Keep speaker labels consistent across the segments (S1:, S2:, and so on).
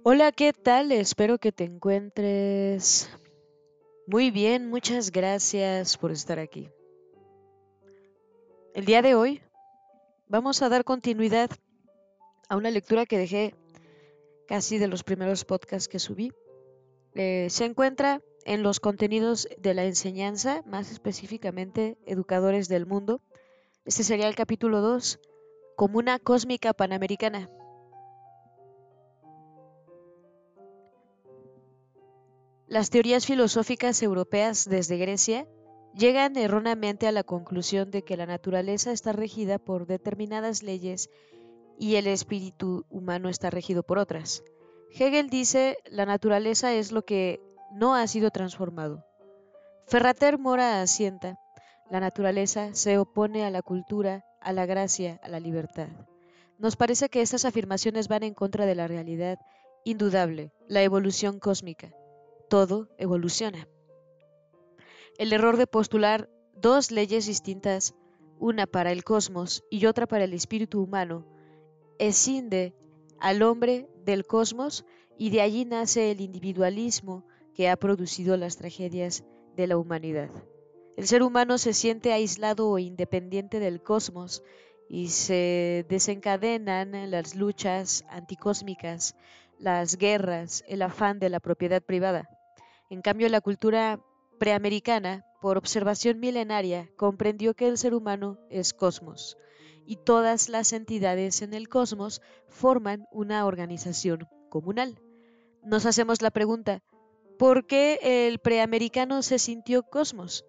S1: Hola, ¿qué tal? Espero que te encuentres muy bien. Muchas gracias por estar aquí. El día de hoy vamos a dar continuidad a una lectura que dejé casi de los primeros podcasts que subí. Eh, se encuentra en los contenidos de la enseñanza, más específicamente Educadores del Mundo. Este sería el capítulo 2, Comuna Cósmica Panamericana. Las teorías filosóficas europeas desde Grecia llegan erróneamente a la conclusión de que la naturaleza está regida por determinadas leyes y el espíritu humano está regido por otras. Hegel dice la naturaleza es lo que no ha sido transformado. Ferrater Mora asienta la naturaleza se opone a la cultura, a la gracia, a la libertad. Nos parece que estas afirmaciones van en contra de la realidad indudable, la evolución cósmica todo evoluciona. El error de postular dos leyes distintas, una para el cosmos y otra para el espíritu humano, escinde al hombre del cosmos y de allí nace el individualismo que ha producido las tragedias de la humanidad. El ser humano se siente aislado o independiente del cosmos y se desencadenan las luchas anticósmicas, las guerras, el afán de la propiedad privada. En cambio, la cultura preamericana, por observación milenaria, comprendió que el ser humano es cosmos y todas las entidades en el cosmos forman una organización comunal. Nos hacemos la pregunta, ¿por qué el preamericano se sintió cosmos?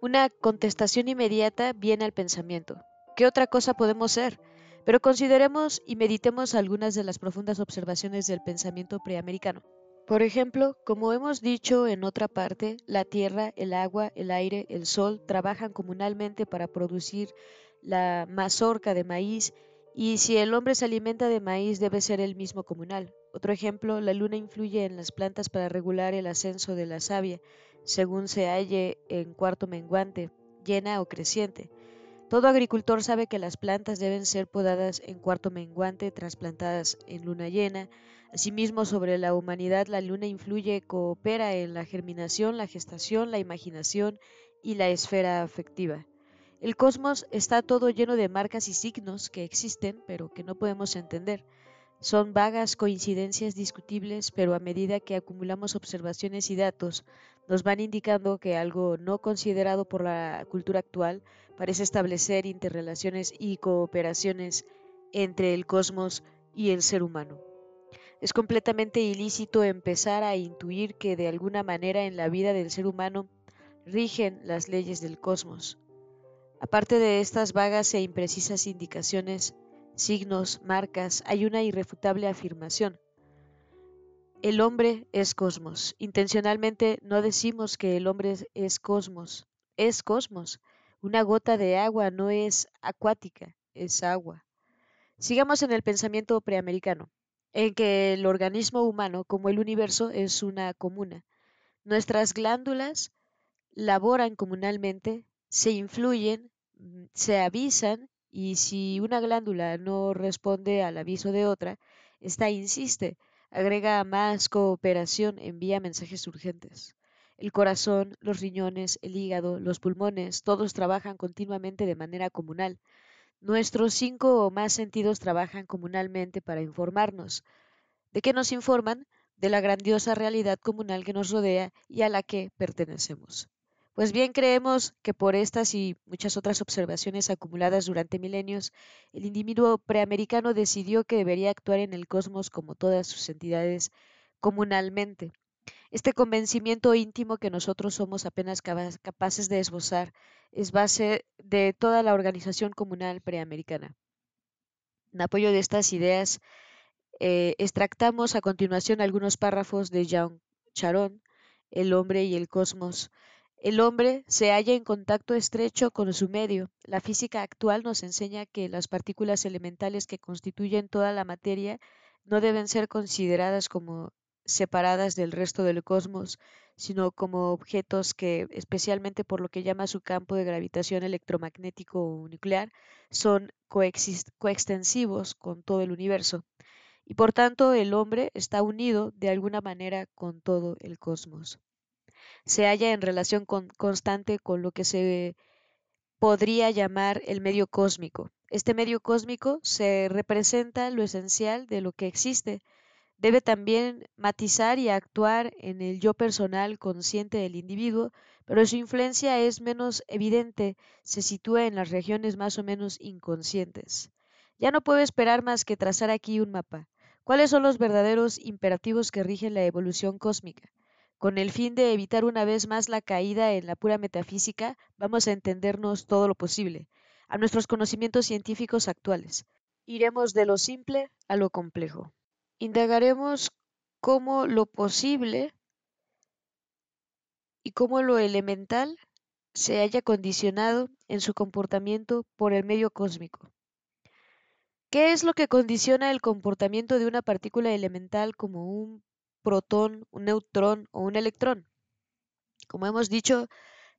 S1: Una contestación inmediata viene al pensamiento. ¿Qué otra cosa podemos ser? Pero consideremos y meditemos algunas de las profundas observaciones del pensamiento preamericano. Por ejemplo, como hemos dicho en otra parte, la tierra, el agua, el aire, el sol trabajan comunalmente para producir la mazorca de maíz y si el hombre se alimenta de maíz debe ser el mismo comunal. Otro ejemplo, la luna influye en las plantas para regular el ascenso de la savia, según se halle en cuarto menguante, llena o creciente. Todo agricultor sabe que las plantas deben ser podadas en cuarto menguante, trasplantadas en luna llena, Asimismo, sobre la humanidad la luna influye, coopera en la germinación, la gestación, la imaginación y la esfera afectiva. El cosmos está todo lleno de marcas y signos que existen pero que no podemos entender. Son vagas coincidencias discutibles, pero a medida que acumulamos observaciones y datos, nos van indicando que algo no considerado por la cultura actual parece establecer interrelaciones y cooperaciones entre el cosmos y el ser humano. Es completamente ilícito empezar a intuir que de alguna manera en la vida del ser humano rigen las leyes del cosmos. Aparte de estas vagas e imprecisas indicaciones, signos, marcas, hay una irrefutable afirmación. El hombre es cosmos. Intencionalmente no decimos que el hombre es cosmos. Es cosmos. Una gota de agua no es acuática, es agua. Sigamos en el pensamiento preamericano en que el organismo humano, como el universo, es una comuna. Nuestras glándulas laboran comunalmente, se influyen, mm, se avisan y si una glándula no responde al aviso de otra, esta insiste, agrega más cooperación, envía mensajes urgentes. El corazón, los riñones, el hígado, los pulmones, todos trabajan continuamente de manera comunal. Nuestros cinco o más sentidos trabajan comunalmente para informarnos. ¿De qué nos informan? De la grandiosa realidad comunal que nos rodea y a la que pertenecemos. Pues bien, creemos que por estas y muchas otras observaciones acumuladas durante milenios, el individuo preamericano decidió que debería actuar en el cosmos como todas sus entidades comunalmente. Este convencimiento íntimo que nosotros somos apenas capaces de esbozar es base de toda la organización comunal preamericana. En apoyo de estas ideas, eh, extractamos a continuación algunos párrafos de Jean Charon, El hombre y el cosmos. El hombre se halla en contacto estrecho con su medio. La física actual nos enseña que las partículas elementales que constituyen toda la materia no deben ser consideradas como separadas del resto del cosmos, sino como objetos que, especialmente por lo que llama su campo de gravitación electromagnético o nuclear, son coextensivos con todo el universo. y por tanto el hombre está unido de alguna manera con todo el cosmos. Se halla en relación constante con lo que se podría llamar el medio cósmico. Este medio cósmico se representa lo esencial de lo que existe. Debe también matizar y actuar en el yo personal consciente del individuo, pero su influencia es menos evidente, se sitúa en las regiones más o menos inconscientes. Ya no puedo esperar más que trazar aquí un mapa. ¿Cuáles son los verdaderos imperativos que rigen la evolución cósmica? Con el fin de evitar una vez más la caída en la pura metafísica, vamos a entendernos todo lo posible, a nuestros conocimientos científicos actuales. Iremos de lo simple a lo complejo. Indagaremos cómo lo posible y cómo lo elemental se haya condicionado en su comportamiento por el medio cósmico. ¿Qué es lo que condiciona el comportamiento de una partícula elemental como un protón, un neutrón o un electrón? Como hemos dicho,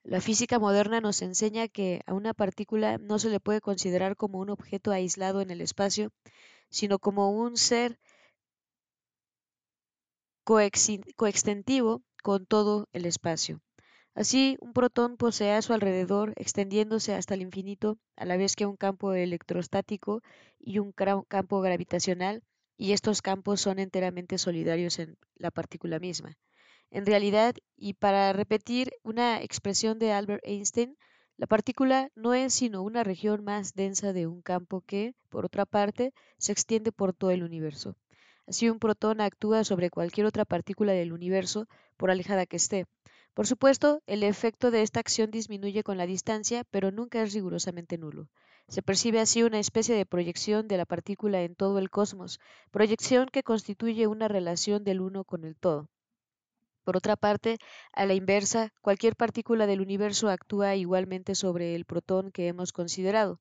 S1: la física moderna nos enseña que a una partícula no se le puede considerar como un objeto aislado en el espacio, sino como un ser coextensivo con todo el espacio. Así, un protón posee a su alrededor, extendiéndose hasta el infinito, a la vez que un campo electrostático y un campo gravitacional, y estos campos son enteramente solidarios en la partícula misma. En realidad, y para repetir una expresión de Albert Einstein, la partícula no es sino una región más densa de un campo que, por otra parte, se extiende por todo el universo. Así un protón actúa sobre cualquier otra partícula del universo, por alejada que esté. Por supuesto, el efecto de esta acción disminuye con la distancia, pero nunca es rigurosamente nulo. Se percibe así una especie de proyección de la partícula en todo el cosmos, proyección que constituye una relación del uno con el todo. Por otra parte, a la inversa, cualquier partícula del universo actúa igualmente sobre el protón que hemos considerado.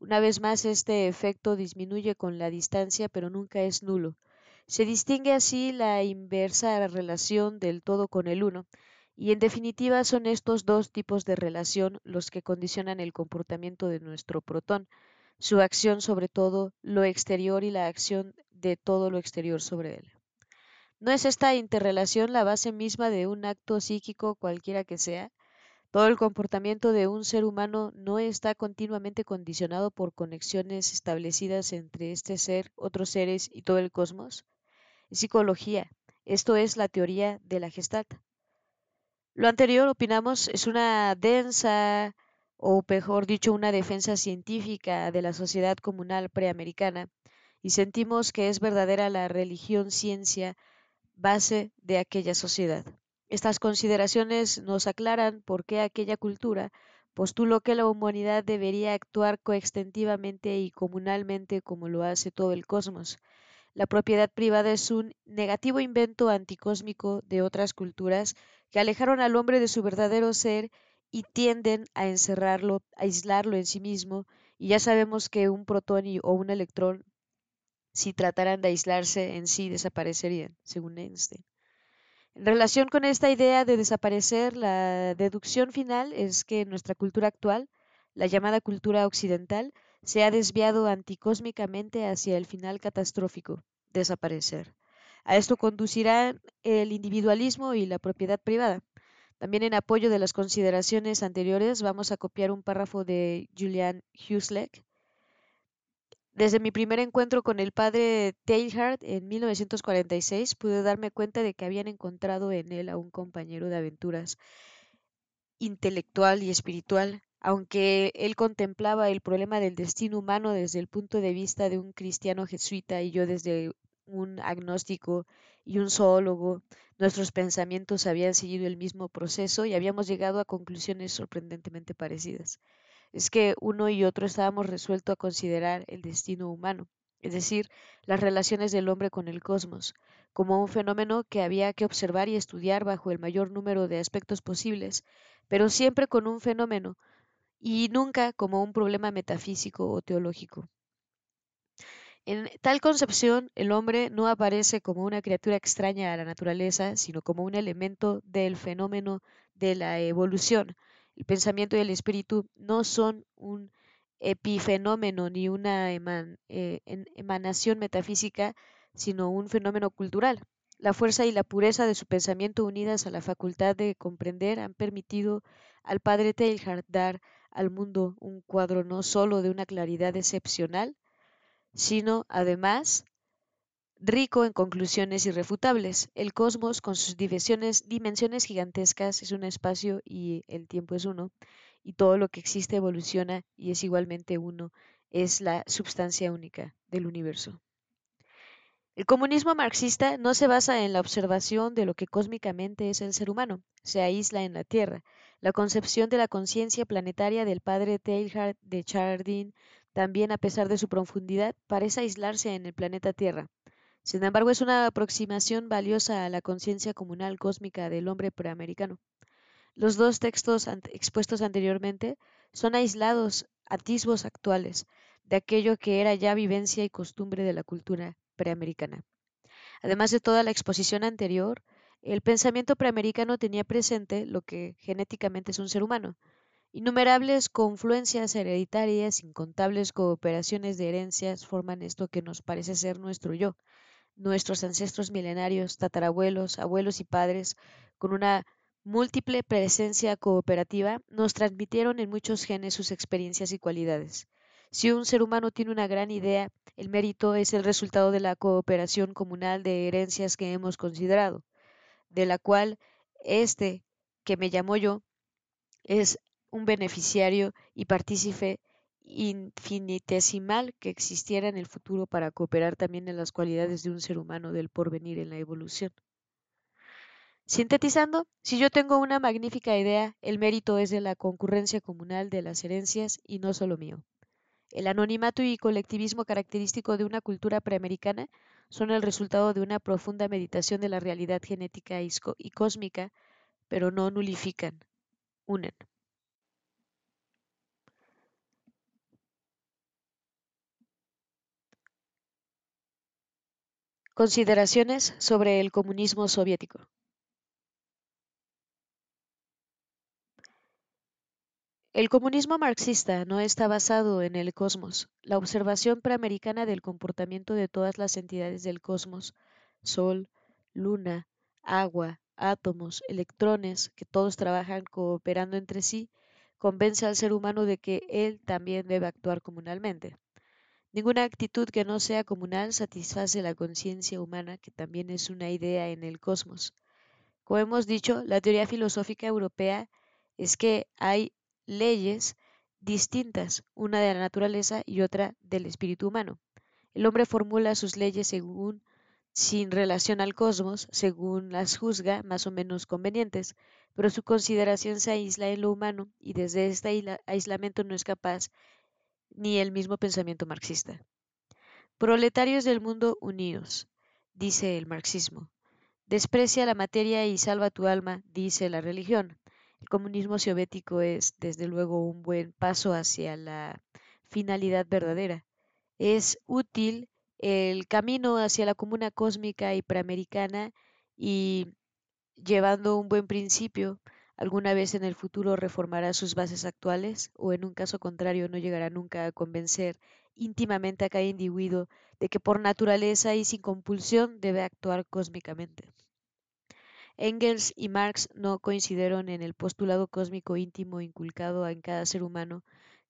S1: Una vez más, este efecto disminuye con la distancia, pero nunca es nulo. Se distingue así la inversa relación del todo con el uno, y en definitiva son estos dos tipos de relación los que condicionan el comportamiento de nuestro protón, su acción sobre todo lo exterior y la acción de todo lo exterior sobre él. ¿No es esta interrelación la base misma de un acto psíquico cualquiera que sea? Todo el comportamiento de un ser humano no está continuamente condicionado por conexiones establecidas entre este ser, otros seres y todo el cosmos psicología. Esto es la teoría de la Gestalt. Lo anterior, opinamos, es una densa, o mejor dicho, una defensa científica de la sociedad comunal preamericana, y sentimos que es verdadera la religión ciencia base de aquella sociedad. Estas consideraciones nos aclaran por qué aquella cultura postuló que la humanidad debería actuar coextensivamente y comunalmente como lo hace todo el cosmos, la propiedad privada es un negativo invento anticósmico de otras culturas que alejaron al hombre de su verdadero ser y tienden a encerrarlo, a aislarlo en sí mismo, y ya sabemos que un protón o un electrón, si trataran de aislarse en sí, desaparecerían, según Einstein. En relación con esta idea de desaparecer, la deducción final es que nuestra cultura actual, la llamada cultura occidental, se ha desviado anticósmicamente hacia el final catastrófico, desaparecer. A esto conducirá el individualismo y la propiedad privada. También en apoyo de las consideraciones anteriores vamos a copiar un párrafo de Julian Huxley. Desde mi primer encuentro con el padre Teilhard en 1946 pude darme cuenta de que habían encontrado en él a un compañero de aventuras intelectual y espiritual aunque él contemplaba el problema del destino humano desde el punto de vista de un cristiano jesuita y yo desde un agnóstico y un zoólogo, nuestros pensamientos habían seguido el mismo proceso y habíamos llegado a conclusiones sorprendentemente parecidas. Es que uno y otro estábamos resueltos a considerar el destino humano, es decir, las relaciones del hombre con el cosmos, como un fenómeno que había que observar y estudiar bajo el mayor número de aspectos posibles, pero siempre con un fenómeno, y nunca como un problema metafísico o teológico. En tal concepción, el hombre no aparece como una criatura extraña a la naturaleza, sino como un elemento del fenómeno de la evolución. El pensamiento y el espíritu no son un epifenómeno ni una eh, emanación metafísica, sino un fenómeno cultural. La fuerza y la pureza de su pensamiento unidas a la facultad de comprender han permitido al padre Teilhard dar al mundo un cuadro no sólo de una claridad excepcional, sino además rico en conclusiones irrefutables. El cosmos, con sus dimensiones, dimensiones gigantescas, es un espacio y el tiempo es uno, y todo lo que existe evoluciona y es igualmente uno, es la substancia única del universo. El comunismo marxista no se basa en la observación de lo que cósmicamente es el ser humano, se aísla en la Tierra. La concepción de la conciencia planetaria del padre Teilhard de Chardin también, a pesar de su profundidad, parece aislarse en el planeta Tierra. Sin embargo, es una aproximación valiosa a la conciencia comunal cósmica del hombre preamericano. Los dos textos expuestos anteriormente son aislados atisbos actuales de aquello que era ya vivencia y costumbre de la cultura preamericana. Además de toda la exposición anterior, el pensamiento preamericano tenía presente lo que genéticamente es un ser humano, innumerables confluencias hereditarias, incontables cooperaciones de herencias forman esto que nos parece ser nuestro yo. Nuestros ancestros milenarios, tatarabuelos, abuelos y padres, con una múltiple presencia cooperativa, nos transmitieron en muchos genes sus experiencias y cualidades. Si un ser humano tiene una gran idea, el mérito es el resultado de la cooperación comunal de herencias que hemos considerado, de la cual este que me llamo yo es un beneficiario y partícipe infinitesimal que existiera en el futuro para cooperar también en las cualidades de un ser humano del porvenir en la evolución. Sintetizando, si yo tengo una magnífica idea, el mérito es de la concurrencia comunal de las herencias y no solo mío. El anonimato y colectivismo característico de una cultura preamericana son el resultado de una profunda meditación de la realidad genética y cósmica, pero no nulifican, unen. Consideraciones sobre el comunismo soviético. El comunismo marxista no está basado en el cosmos. La observación preamericana del comportamiento de todas las entidades del cosmos, Sol, Luna, agua, átomos, electrones, que todos trabajan cooperando entre sí, convence al ser humano de que él también debe actuar comunalmente. Ninguna actitud que no sea comunal satisface la conciencia humana, que también es una idea en el cosmos. Como hemos dicho, la teoría filosófica europea es que hay leyes distintas, una de la naturaleza y otra del espíritu humano. El hombre formula sus leyes según sin relación al cosmos, según las juzga más o menos convenientes, pero su consideración se aísla en lo humano y desde este aislamiento no es capaz ni el mismo pensamiento marxista. Proletarios del mundo unidos, dice el marxismo. Desprecia la materia y salva tu alma, dice la religión. El comunismo soviético es, desde luego, un buen paso hacia la finalidad verdadera. Es útil el camino hacia la comuna cósmica y preamericana y llevando un buen principio, alguna vez en el futuro reformará sus bases actuales o en un caso contrario no llegará nunca a convencer íntimamente a cada individuo de que por naturaleza y sin compulsión debe actuar cósmicamente. Engels y Marx no coincidieron en el postulado cósmico íntimo inculcado en cada ser humano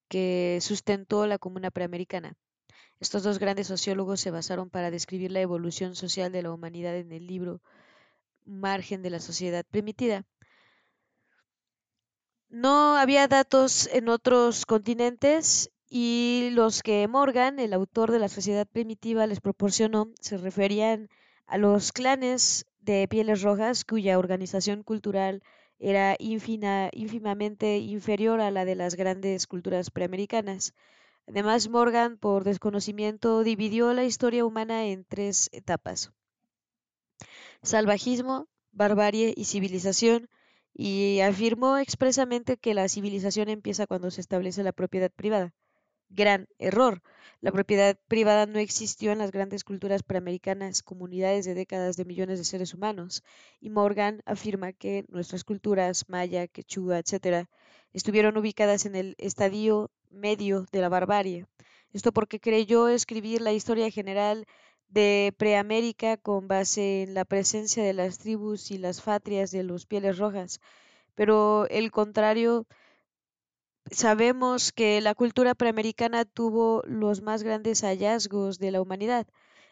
S1: que sustentó la comuna preamericana. Estos dos grandes sociólogos se basaron para describir la evolución social de la humanidad en el libro Margen de la sociedad primitiva. No había datos en otros continentes y los que Morgan, el autor de la sociedad primitiva, les proporcionó se referían a los clanes de pieles rojas cuya organización cultural era ínfimamente inferior a la de las grandes culturas preamericanas. Además, Morgan, por desconocimiento, dividió la historia humana en tres etapas. Salvajismo, barbarie y civilización, y afirmó expresamente que la civilización empieza cuando se establece la propiedad privada. Gran error. La propiedad privada no existió en las grandes culturas preamericanas, comunidades de décadas de millones de seres humanos, y Morgan afirma que nuestras culturas, maya, quechua, etc., estuvieron ubicadas en el estadio medio de la barbarie. Esto porque creyó escribir la historia general de Preamérica con base en la presencia de las tribus y las fatrias de los pieles rojas, pero el contrario, sabemos que la cultura preamericana tuvo los más grandes hallazgos de la humanidad,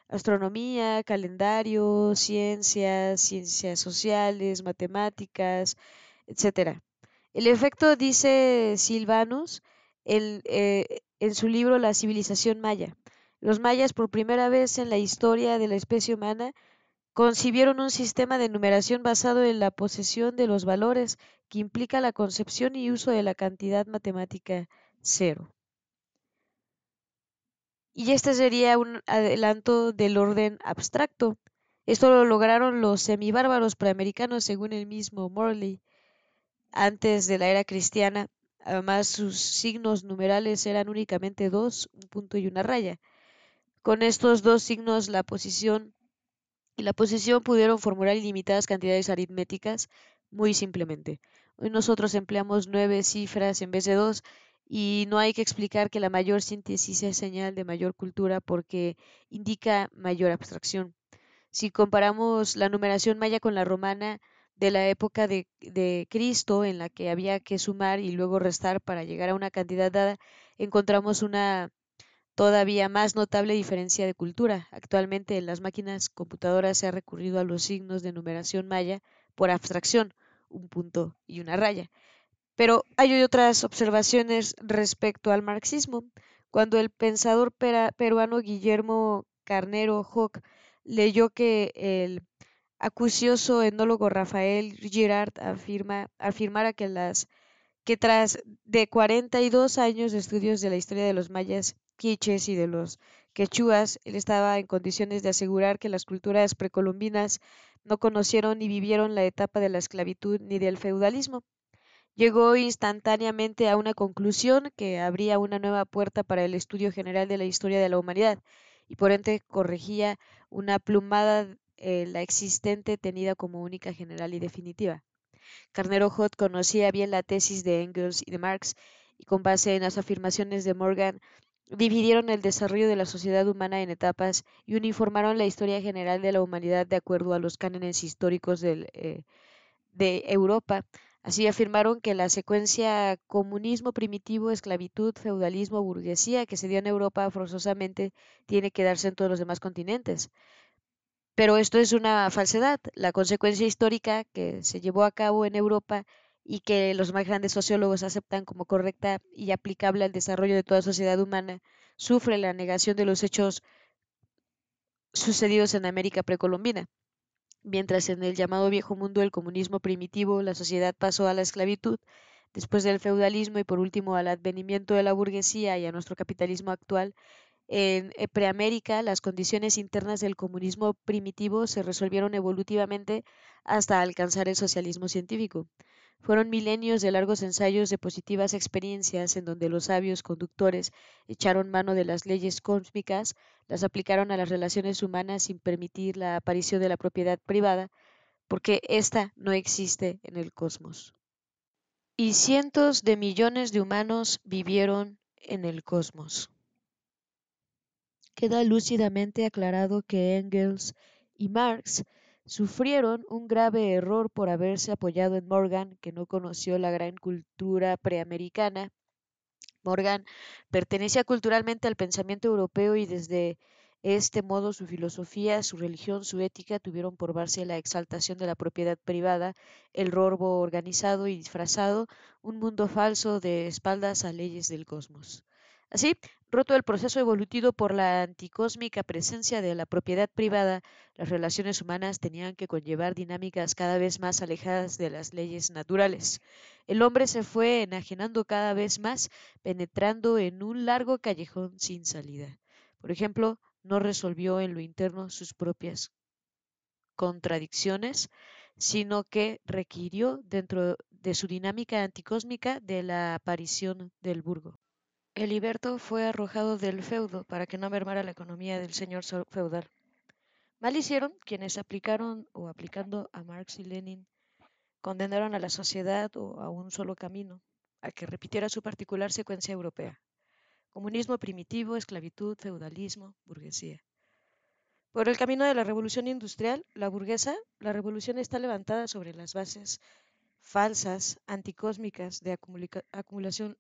S1: astronomía, calendario, ciencias, ciencias sociales, matemáticas, etc. El efecto, dice Silvanus eh, en su libro La civilización maya. Los mayas, por primera vez en la historia de la especie humana, concibieron un sistema de numeración basado en la posesión de los valores, que implica la concepción y uso de la cantidad matemática cero. Y este sería un adelanto del orden abstracto. Esto lo lograron los semibárbaros preamericanos, según el mismo Morley, antes de la era cristiana. Además, sus signos numerales eran únicamente dos, un punto y una raya. Con estos dos signos, la posición y la posición pudieron formular ilimitadas cantidades aritméticas muy simplemente. Hoy nosotros empleamos nueve cifras en vez de dos y no hay que explicar que la mayor síntesis es señal de mayor cultura porque indica mayor abstracción. Si comparamos la numeración maya con la romana de la época de, de, Cristo, en la que había que sumar y luego restar para llegar a una cantidad dada, encontramos una todavía más notable diferencia de cultura. Actualmente en las máquinas computadoras se ha recurrido a los signos de numeración maya por abstracción, un punto y una raya. Pero hay otras observaciones respecto al marxismo. Cuando el pensador peruano Guillermo Carnero Hock leyó que el acucioso etnólogo Rafael Girard afirma, afirmara que, las, que tras de 42 años de estudios de la historia de los mayas quiches y de los quechuas, él estaba en condiciones de asegurar que las culturas precolombinas no conocieron ni vivieron la etapa de la esclavitud ni del feudalismo llegó instantáneamente a una conclusión que abría una nueva puerta para el estudio general de la historia de la humanidad y por ende corregía una plumada eh, la existente tenida como única general y definitiva. Carnero Hot conocía bien la tesis de Engels y de Marx y con base en las afirmaciones de Morgan dividieron el desarrollo de la sociedad humana en etapas y uniformaron la historia general de la humanidad de acuerdo a los cánones históricos eh, de Europa, Así afirmaron que la secuencia comunismo primitivo, esclavitud, feudalismo, burguesía que se dio en Europa forzosamente tiene que darse en todos los demás continentes. Pero esto es una falsedad. La consecuencia histórica que se llevó a cabo en Europa y que los más grandes sociólogos aceptan como correcta y aplicable al desarrollo de toda sociedad humana, sufre la negación de los hechos sucedidos en América precolombina. Mientras en el llamado viejo mundo el comunismo primitivo, la sociedad pasó a la esclavitud, después del feudalismo y por último al advenimiento de la burguesía y a nuestro capitalismo actual, en eh, Preamérica las condiciones internas del comunismo primitivo se resolvieron evolutivamente hasta alcanzar el socialismo científico. Fueron milenios de largos ensayos de positivas experiencias en donde los sabios conductores echaron mano de las leyes cósmicas, las aplicaron a las relaciones humanas sin permitir la aparición de la propiedad privada, porque ésta no existe en el cosmos. Y cientos de millones de humanos vivieron en el cosmos. Queda lúcidamente aclarado que Engels y Marx sufrieron un grave error por haberse apoyado en Morgan, que no conoció la gran cultura preamericana. Morgan pertenecía culturalmente al pensamiento europeo y desde este modo su filosofía, su religión, su ética tuvieron por base la exaltación de la propiedad privada, el robo organizado y disfrazado, un mundo falso de espaldas a leyes del cosmos. Así, roto el proceso evolutivo por la anticósmica presencia de la propiedad privada, las relaciones humanas tenían que conllevar dinámicas cada vez más alejadas de las leyes naturales. El hombre se fue enajenando cada vez más, penetrando en un largo callejón sin salida. Por ejemplo, no resolvió en lo interno sus propias contradicciones, sino que requirió dentro de su dinámica anticósmica de la aparición del burgo. El liberto fue arrojado del feudo para que no mermara la economía del señor feudal. Mal hicieron quienes aplicaron o aplicando a Marx y Lenin condenaron a la sociedad o a un solo camino, a que repitiera su particular secuencia europea. Comunismo primitivo, esclavitud, feudalismo, burguesía. Por el camino de la revolución industrial, la burguesa, la revolución está levantada sobre las bases falsas, anticósmicas de acumulación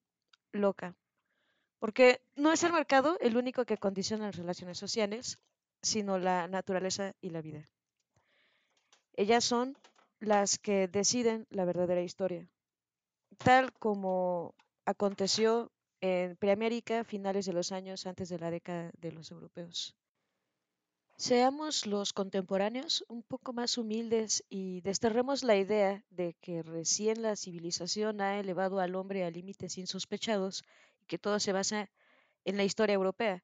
S1: loca. Porque no es el mercado el único que condiciona las relaciones sociales, sino la naturaleza y la vida. Ellas son las que deciden la verdadera historia, tal como aconteció en Preamérica finales de los años antes de la década de los europeos. Seamos los contemporáneos un poco más humildes y desterremos la idea de que recién la civilización ha elevado al hombre a límites insospechados que todo se basa en la historia europea.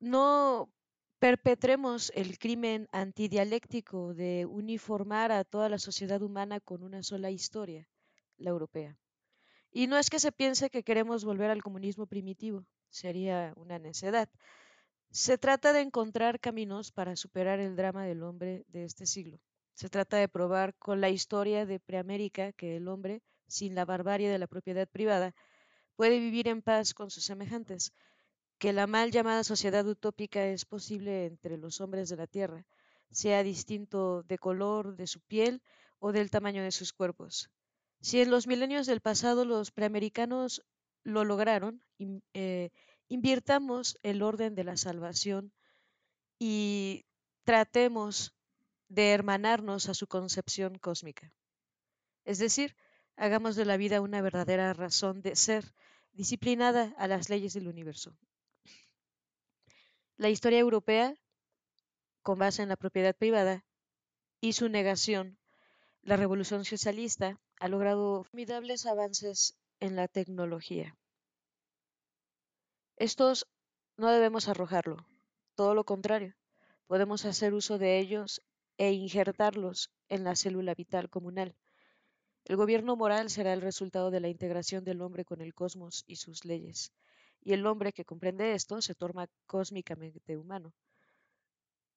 S1: No perpetremos el crimen antidialéctico de uniformar a toda la sociedad humana con una sola historia, la europea. Y no es que se piense que queremos volver al comunismo primitivo, sería una necedad. Se trata de encontrar caminos para superar el drama del hombre de este siglo. Se trata de probar con la historia de Preamérica que el hombre, sin la barbarie de la propiedad privada, puede vivir en paz con sus semejantes, que la mal llamada sociedad utópica es posible entre los hombres de la Tierra, sea distinto de color de su piel o del tamaño de sus cuerpos. Si en los milenios del pasado los preamericanos lo lograron, eh, invirtamos el orden de la salvación y tratemos de hermanarnos a su concepción cósmica. Es decir, hagamos de la vida una verdadera razón de ser, disciplinada a las leyes del universo. La historia europea, con base en la propiedad privada y su negación, la revolución socialista ha logrado formidables avances en la tecnología. Estos no debemos arrojarlo, todo lo contrario, podemos hacer uso de ellos e injertarlos en la célula vital comunal. El gobierno moral será el resultado de la integración del hombre con el cosmos y sus leyes, y el hombre que comprende esto se torna cósmicamente humano.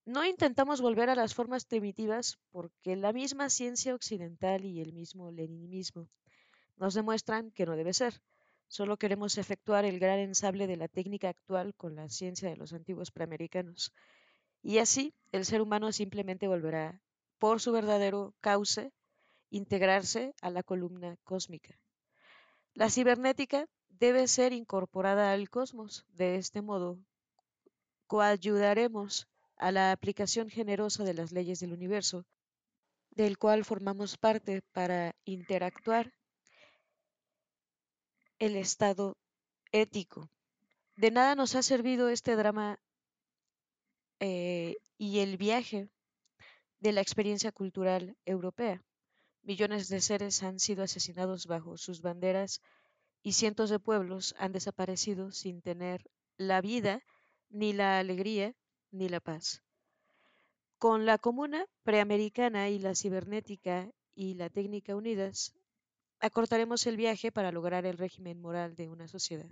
S1: No intentamos volver a las formas primitivas porque la misma ciencia occidental y el mismo leninismo nos demuestran que no debe ser. Solo queremos efectuar el gran ensable de la técnica actual con la ciencia de los antiguos preamericanos. Y así el ser humano simplemente volverá, por su verdadero cauce, integrarse a la columna cósmica. La cibernética debe ser incorporada al cosmos. De este modo, coayudaremos a la aplicación generosa de las leyes del universo, del cual formamos parte para interactuar el estado ético. De nada nos ha servido este drama eh, y el viaje de la experiencia cultural europea. Millones de seres han sido asesinados bajo sus banderas y cientos de pueblos han desaparecido sin tener la vida, ni la alegría, ni la paz. Con la comuna preamericana y la cibernética y la técnica unidas, acortaremos el viaje para lograr el régimen moral de una sociedad.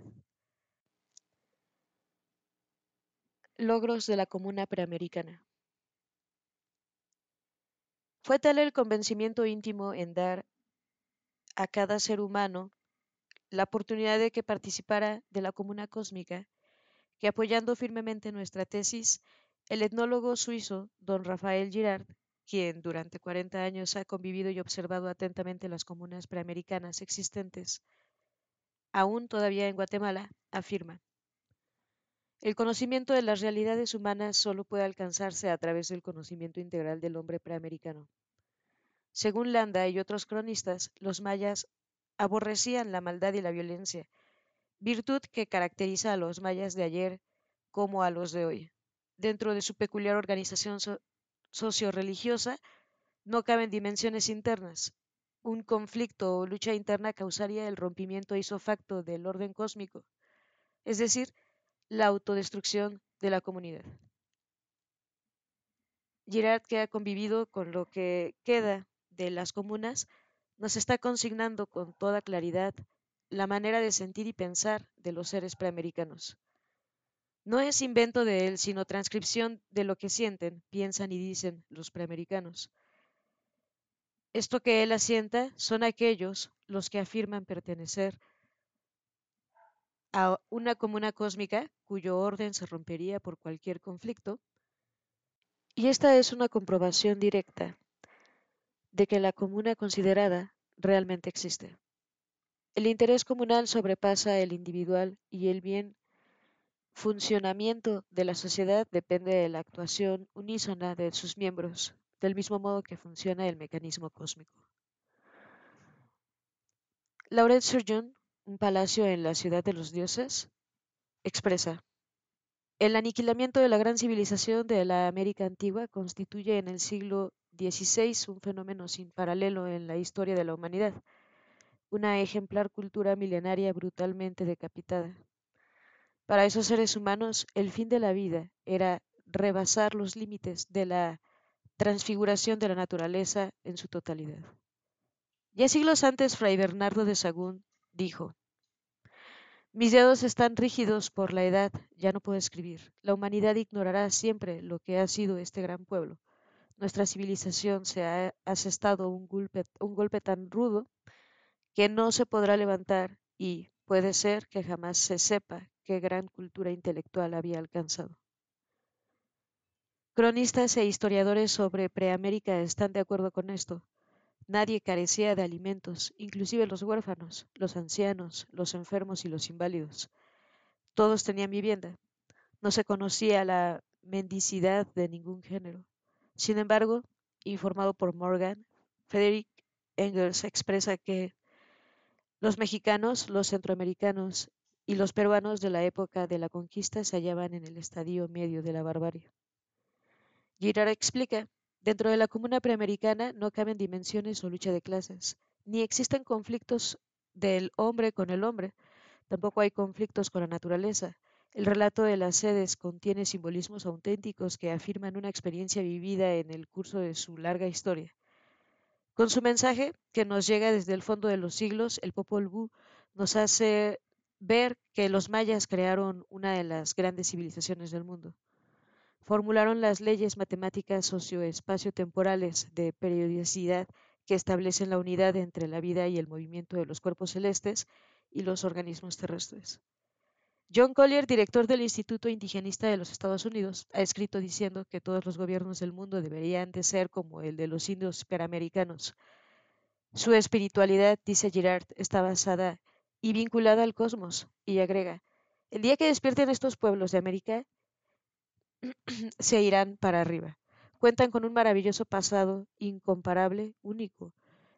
S1: Logros de la Comuna Preamericana. Fue tal el convencimiento íntimo en dar a cada ser humano la oportunidad de que participara de la Comuna Cósmica, que apoyando firmemente nuestra tesis, el etnólogo suizo don Rafael Girard quien durante 40 años ha convivido y observado atentamente las comunas preamericanas existentes, aún todavía en Guatemala, afirma, el conocimiento de las realidades humanas solo puede alcanzarse a través del conocimiento integral del hombre preamericano. Según Landa y otros cronistas, los mayas aborrecían la maldad y la violencia, virtud que caracteriza a los mayas de ayer como a los de hoy. Dentro de su peculiar organización socio-religiosa, no caben dimensiones internas. Un conflicto o lucha interna causaría el rompimiento isofacto del orden cósmico, es decir, la autodestrucción de la comunidad. Girard, que ha convivido con lo que queda de las comunas, nos está consignando con toda claridad la manera de sentir y pensar de los seres preamericanos. No es invento de él, sino transcripción de lo que sienten, piensan y dicen los preamericanos. Esto que él asienta son aquellos los que afirman pertenecer a una comuna cósmica cuyo orden se rompería por cualquier conflicto, Y esta es una comprobación directa de que la comuna considerada realmente existe. El interés comunal sobrepasa el individual y el bien funcionamiento de la sociedad depende de la actuación unísona de sus miembros, del mismo modo que funciona el mecanismo cósmico. Lauret Surgeon, un palacio en la ciudad de los dioses, expresa, el aniquilamiento de la gran civilización de la América antigua constituye en el siglo XVI un fenómeno sin paralelo en la historia de la humanidad, una ejemplar cultura milenaria brutalmente decapitada. Para esos seres humanos, el fin de la vida era rebasar los límites de la transfiguración de la naturaleza en su totalidad. Ya siglos antes, Fray Bernardo de Sagún dijo, mis dedos están rígidos por la edad, ya no puedo escribir. La humanidad ignorará siempre lo que ha sido este gran pueblo. Nuestra civilización se ha asestado un golpe, un golpe tan rudo que no se podrá levantar y puede ser que jamás se sepa qué gran cultura intelectual había alcanzado. Cronistas e historiadores sobre Preamérica están de acuerdo con esto. Nadie carecía de alimentos, inclusive los huérfanos, los ancianos, los enfermos y los inválidos. Todos tenían vivienda. No se conocía la mendicidad de ningún género. Sin embargo, informado por Morgan, Frederick Engels expresa que los mexicanos, los centroamericanos y los peruanos de la época de la conquista se hallaban en el estadio medio de la barbarie. Girard explica Dentro de la comuna preamericana no caben dimensiones o lucha de clases, ni existen conflictos del hombre con el hombre, tampoco hay conflictos con la naturaleza. El relato de las sedes contiene simbolismos auténticos que afirman una experiencia vivida en el curso de su larga historia. Con su mensaje, que nos llega desde el fondo de los siglos, el Popol Vuh nos hace ver que los mayas crearon una de las grandes civilizaciones del mundo formularon las leyes matemáticas socioespacio-temporales de periodicidad que establecen la unidad entre la vida y el movimiento de los cuerpos celestes y los organismos terrestres. John Collier, director del Instituto Indigenista de los Estados Unidos, ha escrito diciendo que todos los gobiernos del mundo deberían de ser como el de los indios peramericanos. Su espiritualidad, dice Girard, está basada y vinculada al cosmos, y agrega, el día que despierten estos pueblos de América, se irán para arriba. Cuentan con un maravilloso pasado, incomparable, único.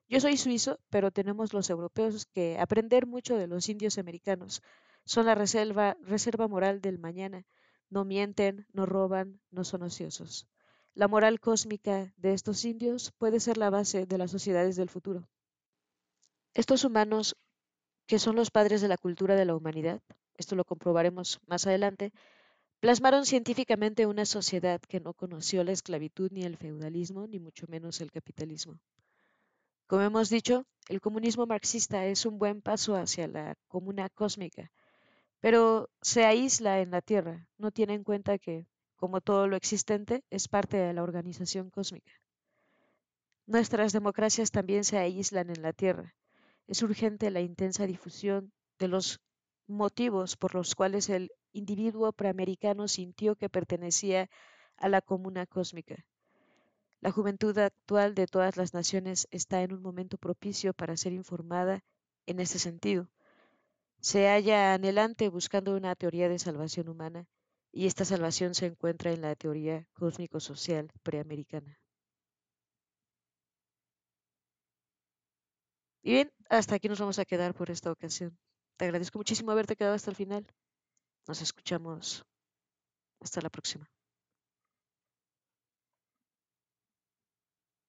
S1: Yo soy suizo, pero tenemos los europeos que aprender mucho de los indios americanos. Son la reserva, reserva moral del mañana. No mienten, no roban, no son ociosos. La moral cósmica de estos indios puede ser la base de las sociedades del futuro. Estos humanos, que son los padres de la cultura de la humanidad, esto lo comprobaremos más adelante, Plasmaron científicamente una sociedad que no conoció la esclavitud ni el feudalismo, ni mucho menos el capitalismo. Como hemos dicho, el comunismo marxista es un buen paso hacia la comuna cósmica, pero se aísla en la Tierra, no tiene en cuenta que, como todo lo existente, es parte de la organización cósmica. Nuestras democracias también se aíslan en la Tierra. Es urgente la intensa difusión de los motivos por los cuales el individuo preamericano sintió que pertenecía a la comuna cósmica. La juventud actual de todas las naciones está en un momento propicio para ser informada en ese sentido. Se halla anhelante buscando una teoría de salvación humana, y esta salvación se encuentra en la teoría cósmico-social preamericana. Y bien, hasta aquí nos vamos a quedar por esta ocasión. Te agradezco muchísimo haberte quedado hasta el final. Nos escuchamos. Hasta la próxima.